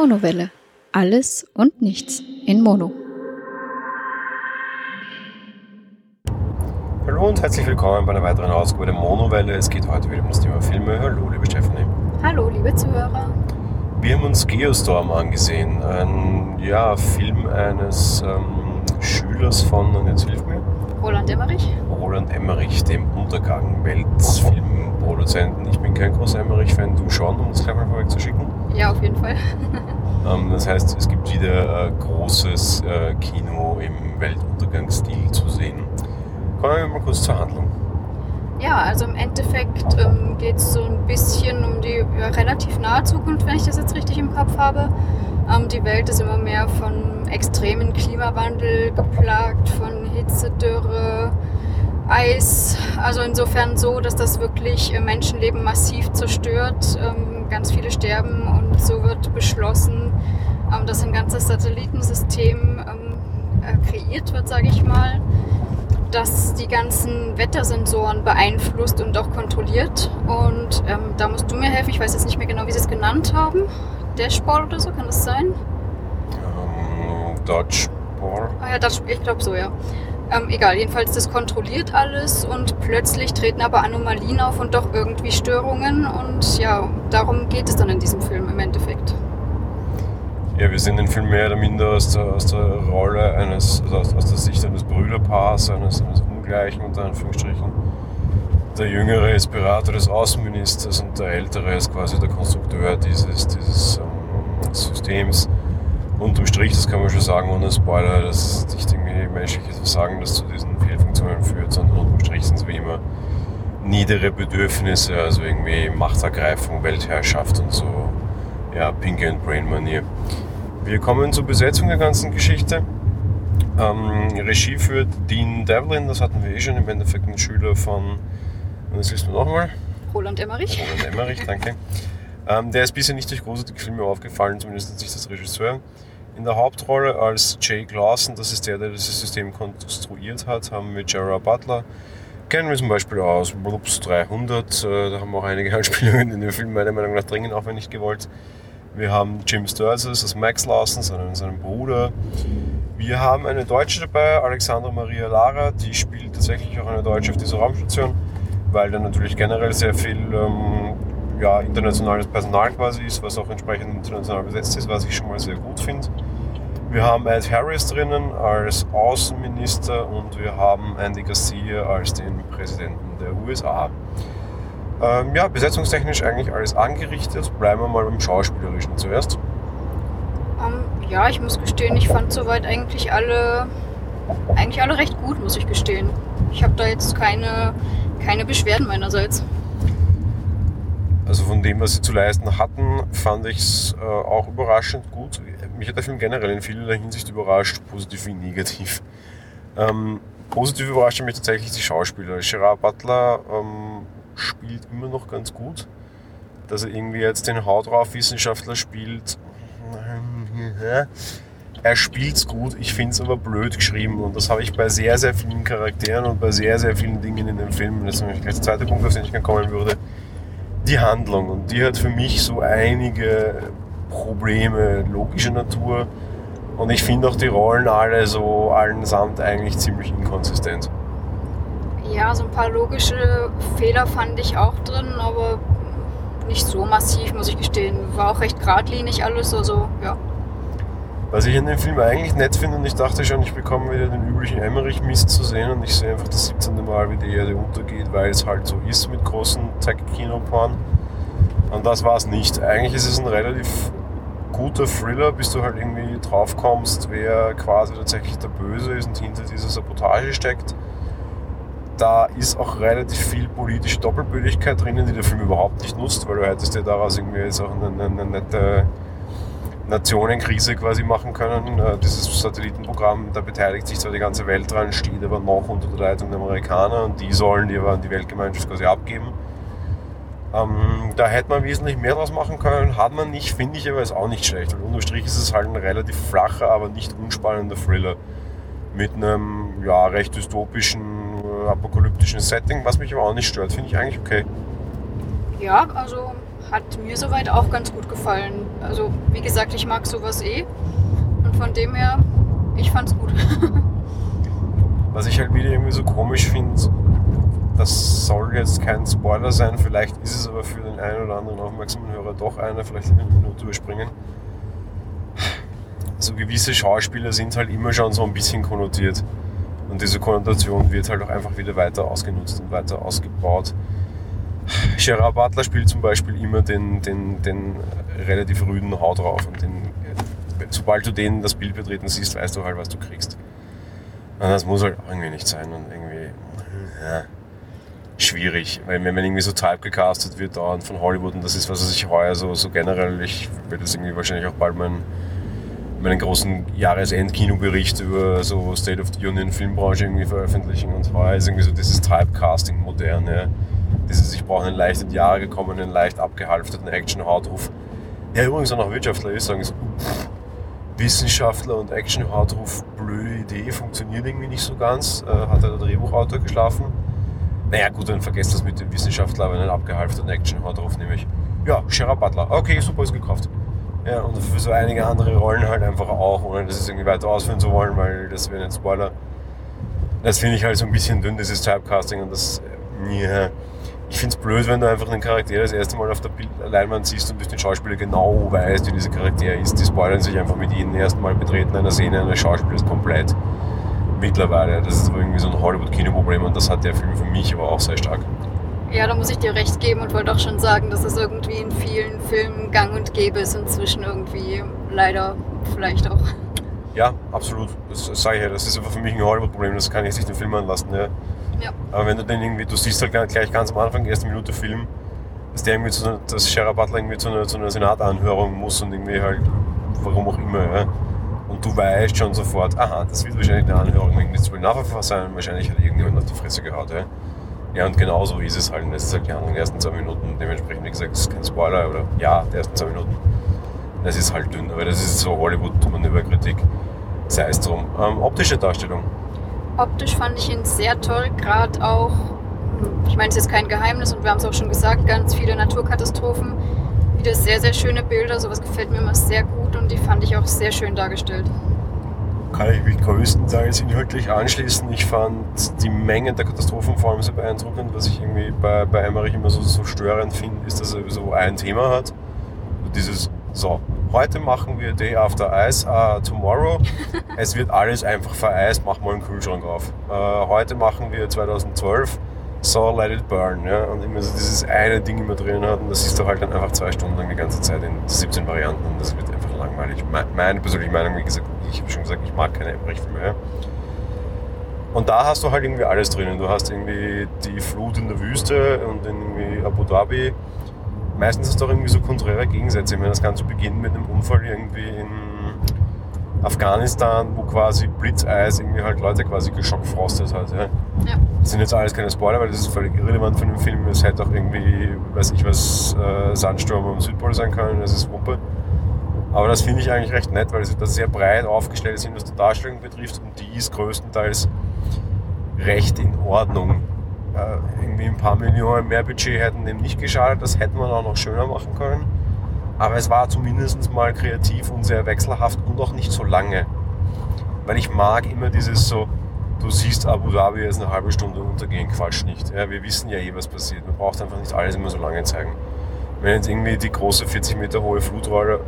Monowelle. Alles und nichts in Mono. Hallo und herzlich willkommen bei einer weiteren Ausgabe der Monowelle. Es geht heute wieder um das Thema Filme. Hallo, liebe Stephanie. Hallo, liebe Zuhörer. Wir haben uns Geostorm angesehen. Ein ja, Film eines ähm, Schülers von, und jetzt hilf mir, Roland Emmerich. Roland Emmerich, dem Untergang Weltfilmproduzenten. Ich bin kein großer Emmerich-Fan, du schon, um das gleich mal vorweg zu schicken. Ja, auf jeden Fall. Ähm, das heißt, es gibt wieder äh, großes äh, Kino im Weltuntergangsstil zu sehen. Kommen wir mal kurz zur Handlung. Ja, also im Endeffekt ähm, geht es so ein bisschen um die ja, relativ nahe Zukunft, wenn ich das jetzt richtig im Kopf habe. Ähm, die Welt ist immer mehr von extremen Klimawandel geplagt, von Hitze, Dürre, Eis. Also insofern so, dass das wirklich äh, Menschenleben massiv zerstört. Ähm, ganz viele sterben und so wird beschlossen, ähm, dass ein ganzes Satellitensystem ähm, äh, kreiert wird, sage ich mal das die ganzen Wettersensoren beeinflusst und auch kontrolliert. Und da musst du mir helfen. Ich weiß jetzt nicht mehr genau, wie sie es genannt haben. Dashboard oder so, kann das sein? Ähm, Dodgeball. Ah ja, das, ich glaube so, ja. Ähm, egal, jedenfalls das kontrolliert alles und plötzlich treten aber Anomalien auf und doch irgendwie Störungen. Und ja, darum geht es dann in diesem Film im Endeffekt. Ja, wir sehen den Film mehr oder minder aus der, aus der Rolle eines, also aus, aus der Sicht eines Brüderpaars, eines, eines Ungleichen unter Anführungsstrichen. Der Jüngere ist Berater des Außenministers und der Ältere ist quasi der Konstrukteur dieses, dieses ähm, Systems. Unterm Strich, das kann man schon sagen, ohne Spoiler, das ist nicht irgendwie menschliches Versagen, das zu diesen Fehlfunktionen führt, sondern unterm Strich sind es wie immer niedere Bedürfnisse, also irgendwie Machtergreifung, Weltherrschaft und so, ja, Pinky and Brain Manier. Wir kommen zur Besetzung der ganzen Geschichte. Ähm, Regie führt Dean Devlin, das hatten wir eh schon im Endeffekt ein Schüler von, und das liest du nochmal? Roland Emmerich. Roland Emmerich, danke. Ähm, der ist bisher nicht durch großartige Filme aufgefallen, zumindest nicht als Regisseur. In der Hauptrolle als Jake Lawson, das ist der, der dieses System konstruiert hat, haben wir Gerard Butler. Kennen wir zum Beispiel aus Blups 300, äh, da haben wir auch einige Anspielungen in dem Film meiner Meinung nach dringend, auch wenn nicht gewollt. Wir haben Jim Sturges als Max Lawson, seinen, seinen Bruder. Wir haben eine Deutsche dabei, Alexandra Maria Lara, die spielt tatsächlich auch eine Deutsche auf dieser Raumstation, weil da natürlich generell sehr viel ähm, ja, internationales Personal quasi ist, was auch entsprechend international besetzt ist, was ich schon mal sehr gut finde. Wir haben Ed Harris drinnen als Außenminister und wir haben Andy Garcia als den Präsidenten der USA. Ähm, ja, besetzungstechnisch eigentlich alles angerichtet. Bleiben wir mal beim Schauspielerischen zuerst. Ähm, ja, ich muss gestehen, ich fand soweit eigentlich alle, eigentlich alle recht gut, muss ich gestehen. Ich habe da jetzt keine, keine Beschwerden meinerseits. Also von dem, was sie zu leisten hatten, fand ich es äh, auch überraschend gut. Mich hat der Film generell in vielerlei Hinsicht überrascht, positiv wie negativ. Ähm, positiv überrascht mich tatsächlich die Schauspieler. Gerard Butler ähm, spielt immer noch ganz gut. Dass er irgendwie jetzt den Haut drauf Wissenschaftler spielt, er spielt's gut, ich finde es aber blöd geschrieben und das habe ich bei sehr, sehr vielen Charakteren und bei sehr, sehr vielen Dingen in dem Film. Das ist nämlich gleich der zweite Punkt, auf den ich kommen würde. Die Handlung und die hat für mich so einige Probleme logischer Natur und ich finde auch die Rollen alle so allesamt eigentlich ziemlich inkonsistent. Ja, so ein paar logische Fehler fand ich auch drin, aber nicht so massiv, muss ich gestehen. War auch recht geradlinig alles, also ja. Was ich in dem Film eigentlich nett finde und ich dachte schon, ich bekomme wieder den üblichen Emmerich-Mist zu sehen und ich sehe einfach das 17. Mal, wie die Erde untergeht, weil es halt so ist mit großen Tech-Kinoporn. Und das war es nicht. Eigentlich ist es ein relativ guter Thriller, bis du halt irgendwie drauf kommst, wer quasi tatsächlich der Böse ist und hinter dieser Sabotage steckt. Da ist auch relativ viel politische Doppelbödigkeit drinnen, die der Film überhaupt nicht nutzt, weil du hättest ja daraus irgendwie jetzt auch eine, eine, eine nette Nationenkrise quasi machen können. Äh, dieses Satellitenprogramm, da beteiligt sich zwar die ganze Welt dran, steht aber noch unter der Leitung der Amerikaner und die sollen die aber an die Weltgemeinschaft quasi abgeben. Ähm, da hätte man wesentlich mehr draus machen können, hat man nicht, finde ich aber ist auch nicht schlecht, weil unterm Strich ist es halt ein relativ flacher, aber nicht unspannender Thriller mit einem ja, recht dystopischen, äh, apokalyptischen Setting, was mich aber auch nicht stört, finde ich eigentlich okay. Ja, also hat mir soweit auch ganz gut gefallen. Also wie gesagt, ich mag sowas eh. Und von dem her, ich fand's gut. Was ich halt wieder irgendwie so komisch finde, das soll jetzt kein Spoiler sein, vielleicht ist es aber für den einen oder anderen aufmerksamen Hörer doch einer, vielleicht eine Minute überspringen. So gewisse Schauspieler sind halt immer schon so ein bisschen konnotiert. Und diese Konnotation wird halt auch einfach wieder weiter ausgenutzt und weiter ausgebaut. Gerard Butler spielt zum Beispiel immer den, den, den relativ rüden Hau drauf. Und den, sobald du den das Bild betreten siehst, weißt du halt, was du kriegst. Und das muss halt irgendwie nicht sein und irgendwie ja, schwierig. Weil wenn man irgendwie so typecastet wird dauernd von Hollywood und das ist, was ich heuer so, so generell, ich werde das irgendwie wahrscheinlich auch bald mein meinen großen Jahresend-Kinobericht über so State of the Union Filmbranche irgendwie veröffentlichen und heuer ist irgendwie so dieses Typecasting modern, ja. Dieses, ich brauche einen leicht in die Jahre gekommenen, leicht abgehalfterten Action-Hautruf. Der übrigens auch noch Wirtschaftler ist, sagen so, Wissenschaftler und Action-Hautruf, blöde Idee, funktioniert irgendwie nicht so ganz. Äh, hat der Drehbuchautor geschlafen? Naja gut, dann vergesst das mit dem Wissenschaftler, aber einen abgehalfterten Action-Hautruf nämlich. Ja, Gerard Butler. Okay, super, ist gekauft. Ja, und für so einige andere Rollen halt einfach auch, ohne das irgendwie weiter ausführen zu wollen, weil das wäre ein Spoiler. Das finde ich halt so ein bisschen dünn, dieses Typecasting und das, yeah. Ich finde es blöd, wenn du einfach einen Charakter das erste Mal auf der Leinwand siehst und durch den Schauspieler genau weißt, wie dieser Charakter ist. Die spoilern sich einfach mit jedem ersten Mal betreten einer Szene eines Schauspielers komplett. Mittlerweile. Das ist irgendwie so ein Hollywood-Kinoproblem und das hat der Film für mich aber auch sehr stark. Ja, da muss ich dir recht geben und wollte auch schon sagen, dass es irgendwie in vielen Filmen gang und gäbe ist inzwischen irgendwie leider vielleicht auch. Ja, absolut. Das sage ich ja, das ist einfach für mich ein Hollywood-Problem, das kann ich sich den Film anlassen. Ja. Ja. Aber wenn du den irgendwie, du siehst halt gleich ganz am Anfang, erste Minute Film, dass der irgendwie zu, dass Shara Butler irgendwie zu einer, zu einer Senatanhörung muss und irgendwie halt, warum auch immer, ja. Und du weißt schon sofort, aha, das wird wahrscheinlich eine Anhörung wegen des Nachverfahren sein, wahrscheinlich hat irgendjemand auf die Fresse gehaut, ja. Ja, und genau so ist es halt. Und das ist halt die Handlung der ersten zwei Minuten. Dementsprechend, wie gesagt, das ist kein Spoiler oder ja, der ersten zwei Minuten. Das ist halt dünn, aber das ist so Hollywood-Manöverkritik. Sei es drum. Ähm, optische Darstellung. Optisch fand ich ihn sehr toll, gerade auch, ich meine, es ist kein Geheimnis und wir haben es auch schon gesagt, ganz viele Naturkatastrophen. Wieder sehr, sehr schöne Bilder, sowas gefällt mir immer sehr gut und die fand ich auch sehr schön dargestellt kann ich mich größtenteils inhaltlich anschließen. Ich fand die Menge der Katastrophen vor allem sehr beeindruckend. Was ich irgendwie bei, bei Emmerich immer so, so störend finde, ist, dass er so ein Thema hat. Dieses, so, heute machen wir Day After Ice, uh, tomorrow. es wird alles einfach vereist, mach mal einen Kühlschrank auf. Uh, heute machen wir 2012, so let it burn. Ja? Und immer so dieses eine Ding immer drin hat und das siehst du halt dann einfach zwei Stunden lang die ganze Zeit in 17 Varianten und das wird einfach langweilig. Meine persönliche Meinung, wie gesagt, ich habe schon gesagt, ich mag keine Emmerich-Filme. Ja? Und da hast du halt irgendwie alles drinnen. Du hast irgendwie die Flut in der Wüste und irgendwie Abu Dhabi. Meistens hast du auch irgendwie so konträre Gegensätze. Ich meine, das Ganze beginnt mit einem Unfall irgendwie in Afghanistan, wo quasi Blitzeis irgendwie halt Leute quasi geschockfrostet hat. Ja. Ja. Das sind jetzt alles keine Spoiler, weil das ist völlig irrelevant von dem Film. Es hätte auch irgendwie, weiß ich was, äh, Sandsturm am Südpol sein können, das ist Wumpe. Aber das finde ich eigentlich recht nett, weil sie da sehr breit aufgestellt sind, was die Darstellung betrifft und die ist größtenteils recht in Ordnung. Äh, irgendwie ein paar Millionen mehr Budget hätten dem nicht geschadet, das hätte man auch noch schöner machen können. Aber es war zumindest mal kreativ und sehr wechselhaft und auch nicht so lange. Weil ich mag immer dieses so, du siehst Abu Dhabi jetzt eine halbe Stunde untergehen, Quatsch nicht. Ja, wir wissen ja eh, was passiert. Man braucht einfach nicht alles immer so lange zeigen wenn jetzt irgendwie die große 40 Meter hohe Flutrolle,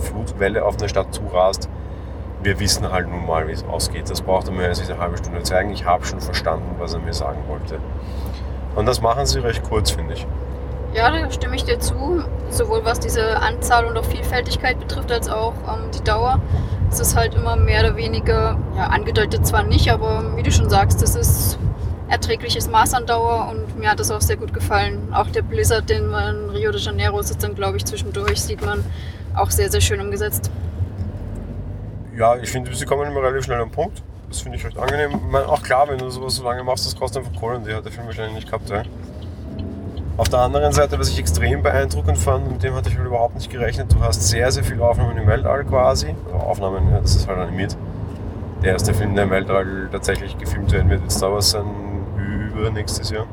Flutwelle auf eine Stadt zurast, wir wissen halt nun mal, wie es ausgeht. Das braucht mir jetzt nicht eine halbe Stunde zeigen. Ich habe schon verstanden, was er mir sagen wollte. Und das machen sie recht kurz, finde ich. Ja, da stimme ich dir zu. Sowohl was diese Anzahl und auch Vielfältigkeit betrifft, als auch ähm, die Dauer. Es halt immer mehr oder weniger, ja, angedeutet zwar nicht, aber wie du schon sagst, das ist erträgliches Maß an Dauer und mir hat das auch sehr gut gefallen. Auch der Blizzard, den man in Rio de Janeiro ist dann, glaube ich, zwischendurch, sieht man auch sehr, sehr schön umgesetzt. Ja, ich finde, sie kommen immer relativ schnell am Punkt. Das finde ich recht angenehm. Ich meine, auch klar, wenn du sowas so lange machst, das kostet einfach Kohle und die hat der Film wahrscheinlich nicht gehabt. Ja. Auf der anderen Seite, was ich extrem beeindruckend fand, und dem hatte ich halt überhaupt nicht gerechnet, du hast sehr, sehr viele Aufnahmen im Weltall quasi. Aufnahmen, ja, das ist halt animiert. Der erste Film, der im Weltall tatsächlich gefilmt werden wird, wird Star Wars sein, übernächstes Jahr.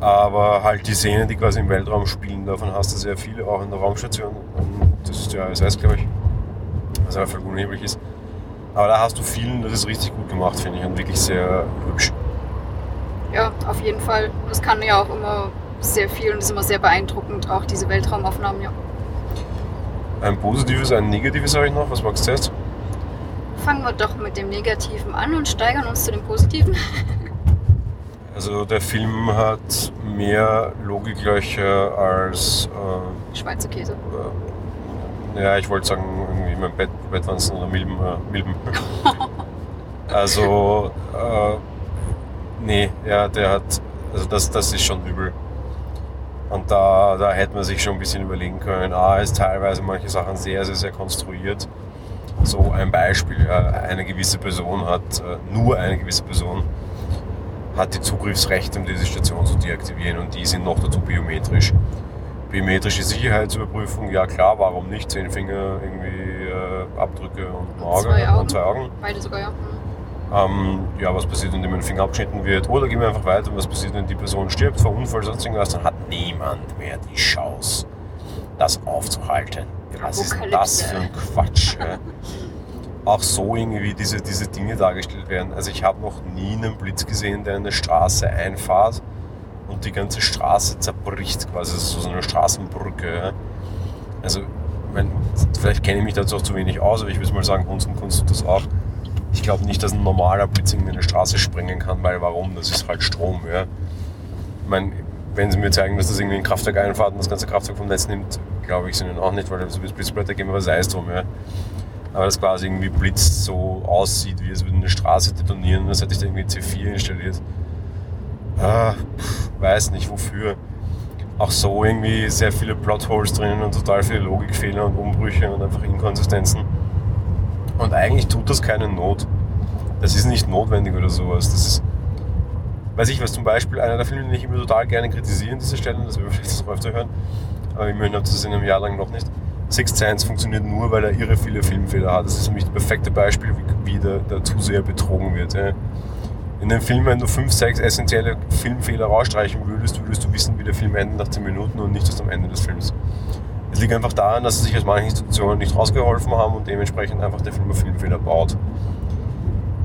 Aber halt die Szenen, die quasi im Weltraum spielen, davon hast du sehr viele, auch in der Raumstation. Das ist ja ISS, glaube ich. Was einfach voll unheblich ist. Aber da hast du vielen, das ist richtig gut gemacht, finde ich, und wirklich sehr hübsch. Ja, auf jeden Fall. Das kann ja auch immer sehr viel und ist immer sehr beeindruckend, auch diese Weltraumaufnahmen, ja. Ein positives, ein negatives habe ich noch. Was magst du zuerst? Fangen wir doch mit dem Negativen an und steigern uns zu dem Positiven. Also der Film hat mehr Logiklöcher als äh, Schweizer Käse. äh, ja, ich wollte sagen, irgendwie mein Bett, Bettwanzen oder Milben. Äh, Milben. also, äh, nee, ja, der hat, also das, das ist schon übel. Und da, da hätte man sich schon ein bisschen überlegen können, A, ist teilweise manche Sachen sehr, sehr, sehr konstruiert. So ein Beispiel, ja, eine gewisse Person hat, äh, nur eine gewisse Person hat die Zugriffsrechte, um diese Station zu deaktivieren und die sind noch dazu biometrisch. Biometrische Sicherheitsüberprüfung, ja klar, warum nicht? Zehn Finger, irgendwie äh, Abdrücke und Auge zwei Augen. und zwei Augen. Beide sogar, ja. Ähm, ja, was passiert, wenn dem ein Finger abgeschnitten wird? Oder gehen wir einfach weiter, was passiert, wenn die Person stirbt, vor Unfall, sonst irgendwas, dann hat niemand mehr die Chance, das aufzuhalten. Was ist denn das für ein Quatsch? ja? Auch so irgendwie diese, diese Dinge dargestellt werden. Also ich habe noch nie einen Blitz gesehen, der in eine Straße einfahrt und die ganze Straße zerbricht, quasi so eine Straßenbrücke. Also, mein, vielleicht kenne ich mich dazu auch zu wenig aus, aber ich würde mal sagen, Kunst und Kunst tut das auch. Ich glaube nicht, dass ein normaler Blitz in eine Straße sprengen kann, weil warum? Das ist halt Strom. Ja? Ich meine, wenn sie mir zeigen, dass das irgendwie ein Kraftwerk einfahrt und das ganze Kraftwerk vom Netz nimmt, glaube ich es ihnen auch nicht, weil so es Blitzblätter geben, aber sei es drum. Ja? Aber dass quasi irgendwie Blitz so aussieht, wie es würde eine Straße detonieren, das hätte ich da irgendwie C4 installiert. Ah, weiß nicht wofür. Auch so irgendwie sehr viele Plotholes drinnen und total viele Logikfehler und Umbrüche und einfach Inkonsistenzen. Und eigentlich tut das keine Not. Das ist nicht notwendig oder sowas. Das ist, weiß ich was, zum Beispiel einer der Filme, den ich immer total gerne kritisiere an dieser Stelle, das wir vielleicht noch öfter hören, aber immerhin habt ihr das in einem Jahr lang noch nicht. Sixth Sense funktioniert nur, weil er irre viele Filmfehler hat. Das ist für mich das perfekte Beispiel, wie, wie der, der Zuseher betrogen wird. Ja. In dem Film, wenn du fünf, sechs essentielle Filmfehler rausstreichen würdest, würdest du wissen, wie der Film endet nach 10 Minuten und nicht erst am Ende des Films. Liegt einfach daran, dass sie sich aus manchen Institutionen nicht rausgeholfen haben und dementsprechend einfach der Film auf Filmfehler baut.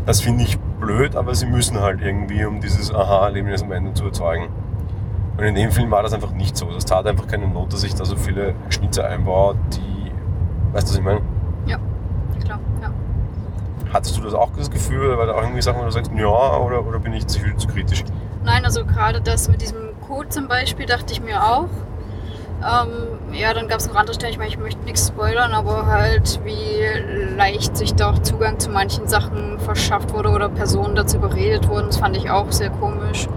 Das finde ich blöd, aber sie müssen halt irgendwie, um dieses Aha-Erlebnis am Ende zu erzeugen. Und in dem Film war das einfach nicht so. Das tat einfach keine Not, dass ich da so viele Schnitze einbaue, die. Weißt du, was ich meine? Ja, klar, ja. Hattest du das auch das Gefühl, oder war da auch irgendwie Sachen, wo du sagst, ja, oder, oder bin ich zu viel zu kritisch? Nein, also gerade das mit diesem Code zum Beispiel dachte ich mir auch. Ähm, ja, dann gab es noch andere Stellen, ich meine, ich möchte nichts spoilern, aber halt, wie leicht sich da auch Zugang zu manchen Sachen verschafft wurde oder Personen dazu überredet wurden, das fand ich auch sehr komisch.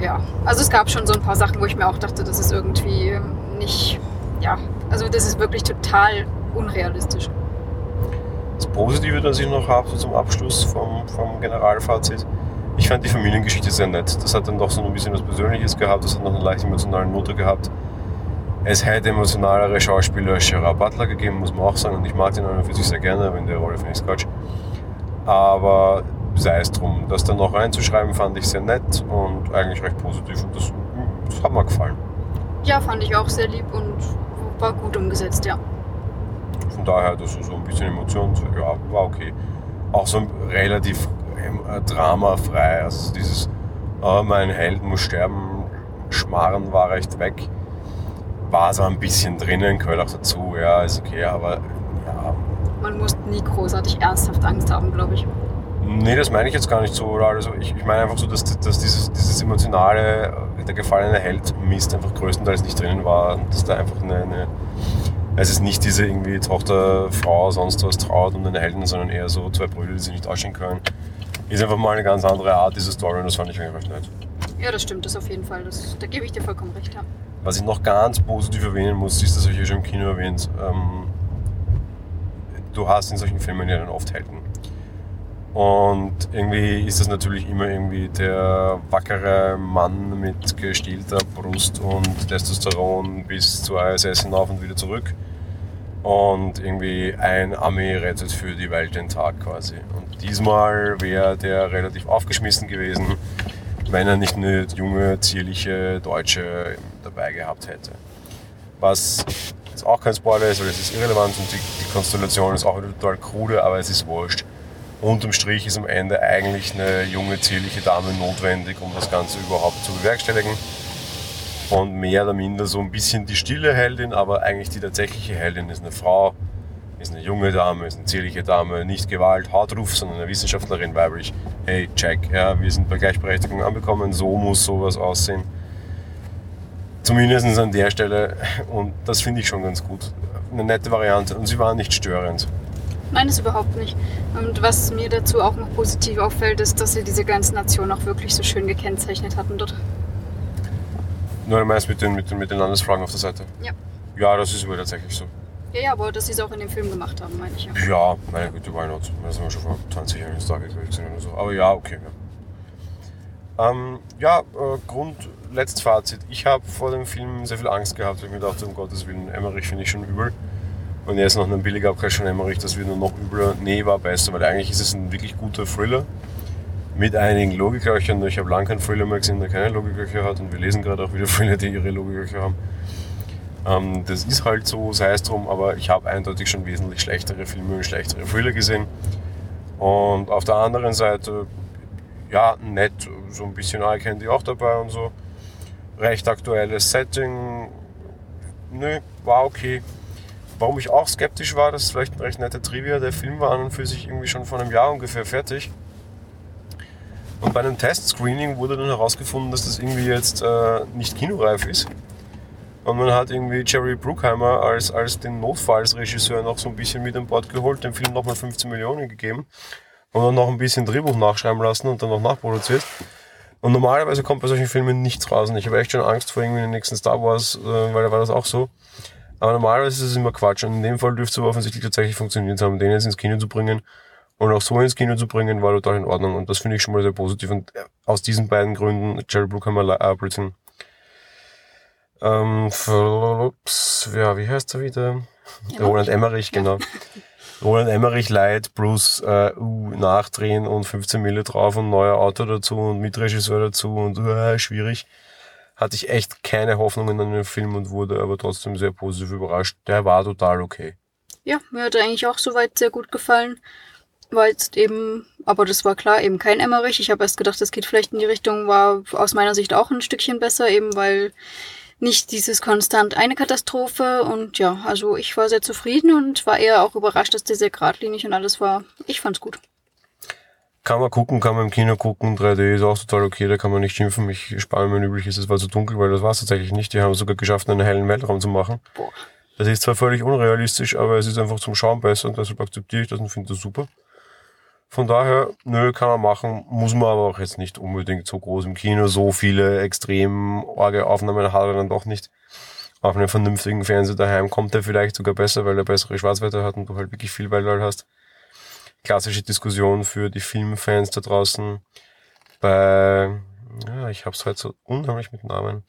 Ja, also es gab schon so ein paar Sachen, wo ich mir auch dachte, das ist irgendwie nicht, ja, also das ist wirklich total unrealistisch. Das Positive, das ich noch habe, so zum Abschluss vom, vom Generalfazit, ich fand die Familiengeschichte sehr nett. Das hat dann doch so ein bisschen was Persönliches gehabt, das hat noch eine leicht emotionale Note gehabt. Es hätte emotionalere Schauspieler als Gerard Butler gegeben, muss man auch sagen, und ich mag den an für sich sehr gerne, aber in der Rolle finde ich Quatsch. Aber sei es drum, das dann noch reinzuschreiben, fand ich sehr nett und eigentlich recht positiv und das, das hat mir gefallen. Ja, fand ich auch sehr lieb und war gut umgesetzt, ja. Von daher, das ist so ein bisschen Emotion, so, ja, war okay. Auch so relativ ähm, äh, dramafrei, also dieses, äh, mein Held muss sterben, Schmarren war recht weg. War so ein bisschen drinnen, gehört auch dazu, ja, ist okay, aber ja, Man muss nie großartig ernsthaft Angst haben, glaube ich. Nee, das meine ich jetzt gar nicht so. Oder? Also ich, ich meine einfach so, dass, dass dieses, dieses emotionale, äh, der gefallene Held Mist einfach größtenteils nicht drinnen war. Und dass da einfach eine, eine es ist nicht diese irgendwie Tochter, Frau, sonst was traut um den Helden, sondern eher so zwei Brüder, die sich nicht ausstehen können. Ist einfach mal eine ganz andere Art, diese Story, und das fand ich eigentlich recht nett. Ja, das stimmt, das auf jeden Fall. Das, da gebe ich dir vollkommen recht, ja. Was ich noch ganz positiv erwähnen muss, ist, das habe ich ja schon im Kino erwähnt, ähm, du hast in solchen Filmen ja dann oft Helden. Und irgendwie ist das natürlich immer irgendwie der wackere Mann mit gestielter Brust und Testosteron bis zur ISS hinauf und wieder zurück. Und irgendwie ein Armee rettet für die Welt den Tag quasi. Und diesmal wäre der relativ aufgeschmissen gewesen, wenn er nicht eine junge, zierliche Deutsche dabei gehabt hätte. Was jetzt auch kein Spoiler ist, weil es ist irrelevant und die, die Konstellation ist auch wieder total krude, aber es ist wurscht. Unterm Strich ist am Ende eigentlich eine junge, zierliche Dame notwendig, um das Ganze überhaupt zu bewerkstelligen. Und mehr oder minder so ein bisschen die stille Heldin, aber eigentlich die tatsächliche Heldin ist eine Frau, ist eine junge Dame, ist eine zierliche Dame, nicht Gewalt, Hautruf, sondern eine Wissenschaftlerin weiblich. Hey, check, ja, wir sind bei Gleichberechtigung angekommen, so muss sowas aussehen. Zumindest an der Stelle und das finde ich schon ganz gut. Eine nette Variante und sie war nicht störend. Nein, das überhaupt nicht. Und was mir dazu auch noch positiv auffällt, ist, dass sie diese ganze Nation auch wirklich so schön gekennzeichnet hatten dort. Nur du meinst mit den, mit, den, mit den Landesflaggen auf der Seite? Ja. Ja, das ist aber tatsächlich so. Ja, ja, aber dass sie es auch in dem Film gemacht haben, meine ich ja. Ja, meine Güte, why not? Das haben wir schon vor 20 Jahren Star Wars gesehen oder so. Aber ja, okay. Ja, ähm, ja äh, Grund, Letztfazit. Ich habe vor dem Film sehr viel Angst gehabt, weil ich mir dachte, um Gottes Willen, Emmerich finde ich schon übel. Und jetzt noch ein billiger Abklatsch von Emmerich, das wird nur noch übler. Nee, war besser, weil eigentlich ist es ein wirklich guter Thriller mit einigen Logiklöchern. Ich habe lange keinen Thriller mehr gesehen, der keine Logiklöcher hat und wir lesen gerade auch wieder Thriller, die ihre Logiklöcher haben. Ähm, das ist halt so, sei es drum, aber ich habe eindeutig schon wesentlich schlechtere Filme und schlechtere Thriller gesehen. Und auf der anderen Seite, ja, nett, so ein bisschen Eye Candy auch dabei und so. Recht aktuelles Setting. Nö, war okay. Warum ich auch skeptisch war, das ist vielleicht ein recht netter Trivia. Der Film war an und für sich irgendwie schon vor einem Jahr ungefähr fertig. Und bei einem Testscreening wurde dann herausgefunden, dass das irgendwie jetzt äh, nicht kinoreif ist. Und man hat irgendwie Jerry Bruckheimer als, als den Notfallsregisseur noch so ein bisschen mit an Bord geholt, dem Film nochmal 15 Millionen gegeben und dann noch ein bisschen Drehbuch nachschreiben lassen und dann noch nachproduziert. Und normalerweise kommt bei solchen Filmen nichts raus. Und ich habe echt schon Angst vor irgendwie den nächsten Star Wars, äh, weil da war das auch so. Aber normalerweise ist es immer Quatsch. Und in dem Fall dürfte es aber offensichtlich tatsächlich funktioniert haben, den jetzt ins Kino zu bringen und auch so ins Kino zu bringen, war total in Ordnung. Und das finde ich schon mal sehr positiv. Und äh, aus diesen beiden Gründen, Jerry Bruckheimer, äh, Britain, ähm, ups, ja, wie heißt er wieder? Der Roland Emmerich, genau. Roland Emmerich Light, Bruce äh, uh, nachdrehen und 15 Mille drauf und neuer Autor dazu und Mitregisseur dazu und uh, schwierig. Hatte ich echt keine Hoffnungen an den Film und wurde aber trotzdem sehr positiv überrascht. Der war total okay. Ja, mir hat er eigentlich auch soweit sehr gut gefallen. War jetzt eben, aber das war klar, eben kein Emmerich. Ich habe erst gedacht, das geht vielleicht in die Richtung, war aus meiner Sicht auch ein Stückchen besser, eben weil nicht dieses konstant eine Katastrophe und ja, also ich war sehr zufrieden und war eher auch überrascht, dass der sehr geradlinig und alles war. Ich fand's gut. Kann man gucken, kann man im Kino gucken, 3D ist auch total okay, da kann man nicht schimpfen. Ich spare mir üblich, es war zu dunkel, weil das war es tatsächlich nicht. Die haben sogar geschafft, einen hellen Weltraum zu machen. Boah. Das ist zwar völlig unrealistisch, aber es ist einfach zum Schauen besser und deshalb akzeptiere ich das und finde das super. Von daher, nö, kann man machen, muss man aber auch jetzt nicht unbedingt so groß im Kino. So viele extrem orge Aufnahmen hat er dann doch nicht. Auf einem vernünftigen Fernseher daheim kommt er vielleicht sogar besser, weil er bessere Schwarzwetter hat und du halt wirklich viel Weltall hast. Klassische Diskussion für die Filmfans da draußen. Bei, ja, ich hab's halt so unheimlich mit Namen.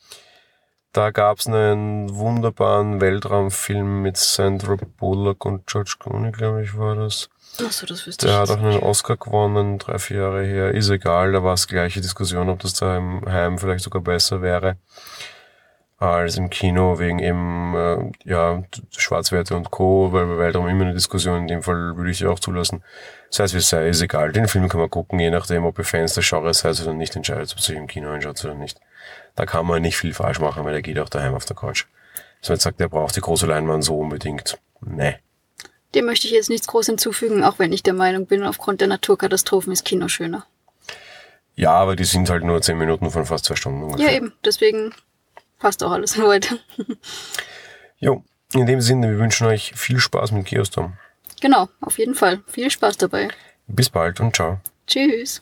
Da gab's einen wunderbaren Weltraumfilm mit Sandra Bullock und George Clooney, glaube ich, war das Achso, das wüsste Der hat auch einen Oscar gewonnen, drei, vier Jahre her. Ist egal, da war es gleiche Diskussion, ob das da im Heim vielleicht sogar besser wäre als im Kino wegen eben äh, ja Schwarzwerte und Co. Weil bei Weltraum immer eine Diskussion. In dem Fall würde ich sie auch zulassen. Das heißt, wie es sei, ist egal. Den Film kann man gucken, je nachdem, ob ihr Fans des Genres seid oder nicht, entscheidet, ob ihr sich im Kino anschaut oder nicht. Da kann man nicht viel falsch machen, weil der geht auch daheim auf der Couch. So jetzt sagt, der braucht die große Leinwand so unbedingt. Nee. Dem möchte ich jetzt nichts groß hinzufügen, auch wenn ich der Meinung bin, aufgrund der Naturkatastrophen ist Kino schöner. Ja, aber die sind halt nur zehn Minuten von fast zwei Stunden ungefähr. Ja, eben. Deswegen passt auch alles weiter. jo, in dem Sinne, wir wünschen euch viel Spaß mit Geostorm. Genau, auf jeden Fall. Viel Spaß dabei. Bis bald und ciao. Tschüss.